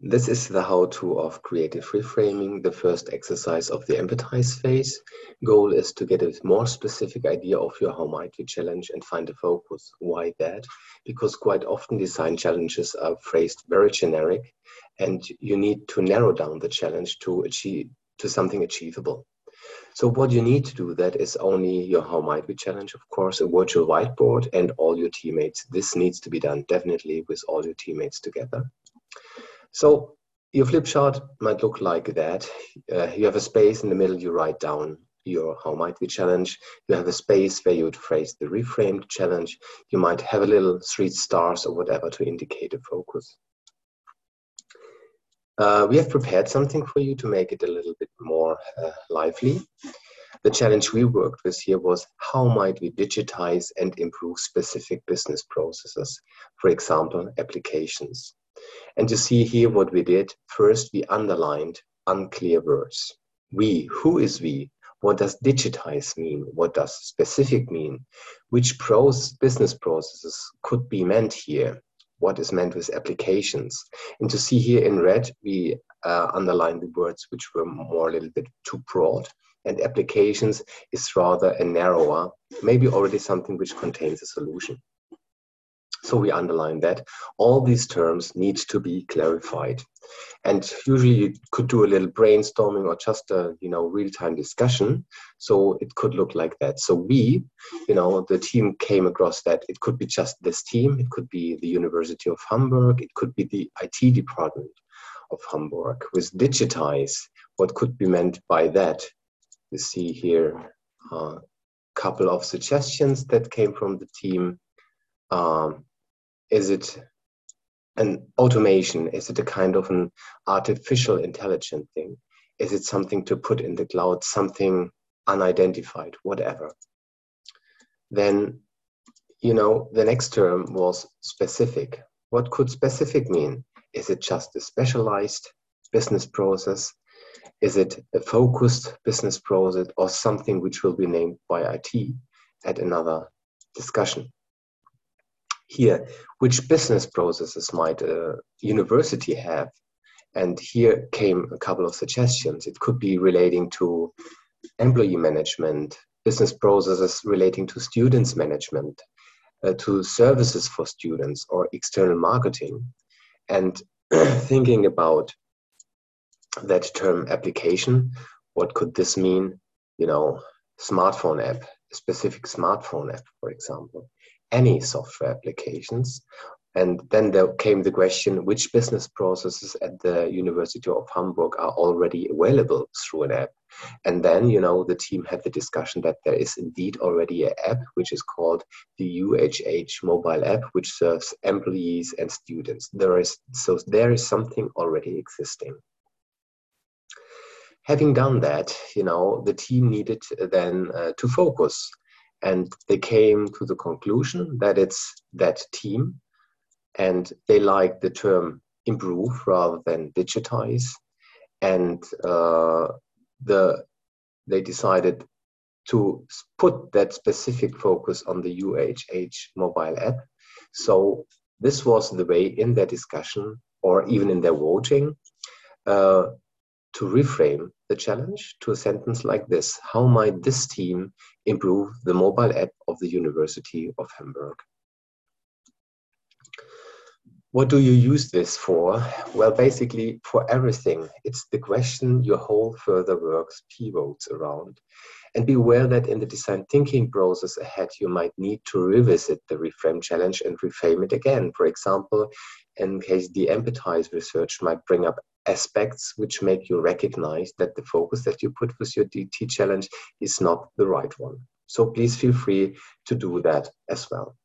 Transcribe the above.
This is the how-to of creative reframing, the first exercise of the empathize phase. Goal is to get a more specific idea of your how might we challenge and find a focus. Why that? Because quite often design challenges are phrased very generic and you need to narrow down the challenge to achieve to something achievable. So what you need to do that is only your how might we challenge, of course, a virtual whiteboard and all your teammates. This needs to be done definitely with all your teammates together. So your flip chart might look like that. Uh, you have a space in the middle, you write down your how might we challenge. You have a space where you would phrase the reframed challenge. You might have a little three stars or whatever to indicate a focus. Uh, we have prepared something for you to make it a little bit more uh, lively. The challenge we worked with here was how might we digitize and improve specific business processes, for example, applications. And you see here what we did. First, we underlined unclear words. We, who is we? What does digitize mean? What does specific mean? Which pros, business processes could be meant here? What is meant with applications? And to see here in red, we uh, underline the words which were more a little bit too broad. And applications is rather a narrower, maybe already something which contains a solution. So we underline that all these terms need to be clarified. And usually you could do a little brainstorming or just a you know real-time discussion. So it could look like that. So we, you know, the team came across that it could be just this team, it could be the University of Hamburg, it could be the IT department of Hamburg. With digitize, what could be meant by that? You see here a couple of suggestions that came from the team. Um, is it an automation? Is it a kind of an artificial intelligent thing? Is it something to put in the cloud, something unidentified, whatever? Then, you know, the next term was specific. What could specific mean? Is it just a specialized business process? Is it a focused business process or something which will be named by IT at another discussion? Here which business processes might a university have? And here came a couple of suggestions. It could be relating to employee management business processes relating to students management uh, to services for students or external marketing. And thinking about that term application what could this mean? You know smartphone app a specific smartphone app for example any software applications. And then there came the question which business processes at the University of Hamburg are already available through an app. And then, you know, the team had the discussion that there is indeed already an app which is called the UHH mobile app, which serves employees and students. There is so there is something already existing. Having done that, you know, the team needed then uh, to focus and they came to the conclusion that it's that team and they like the term improve rather than digitize and uh, the they decided to put that specific focus on the UHH mobile app. So this was the way in their discussion or even in their voting uh, to reframe the challenge to a sentence like this How might this team improve the mobile app of the University of Hamburg? What do you use this for? Well, basically, for everything. It's the question your whole further works pivots around. And be aware that in the design thinking process ahead, you might need to revisit the reframe challenge and reframe it again. For example, in case the empathize research might bring up aspects which make you recognize that the focus that you put with your DT challenge is not the right one. So please feel free to do that as well.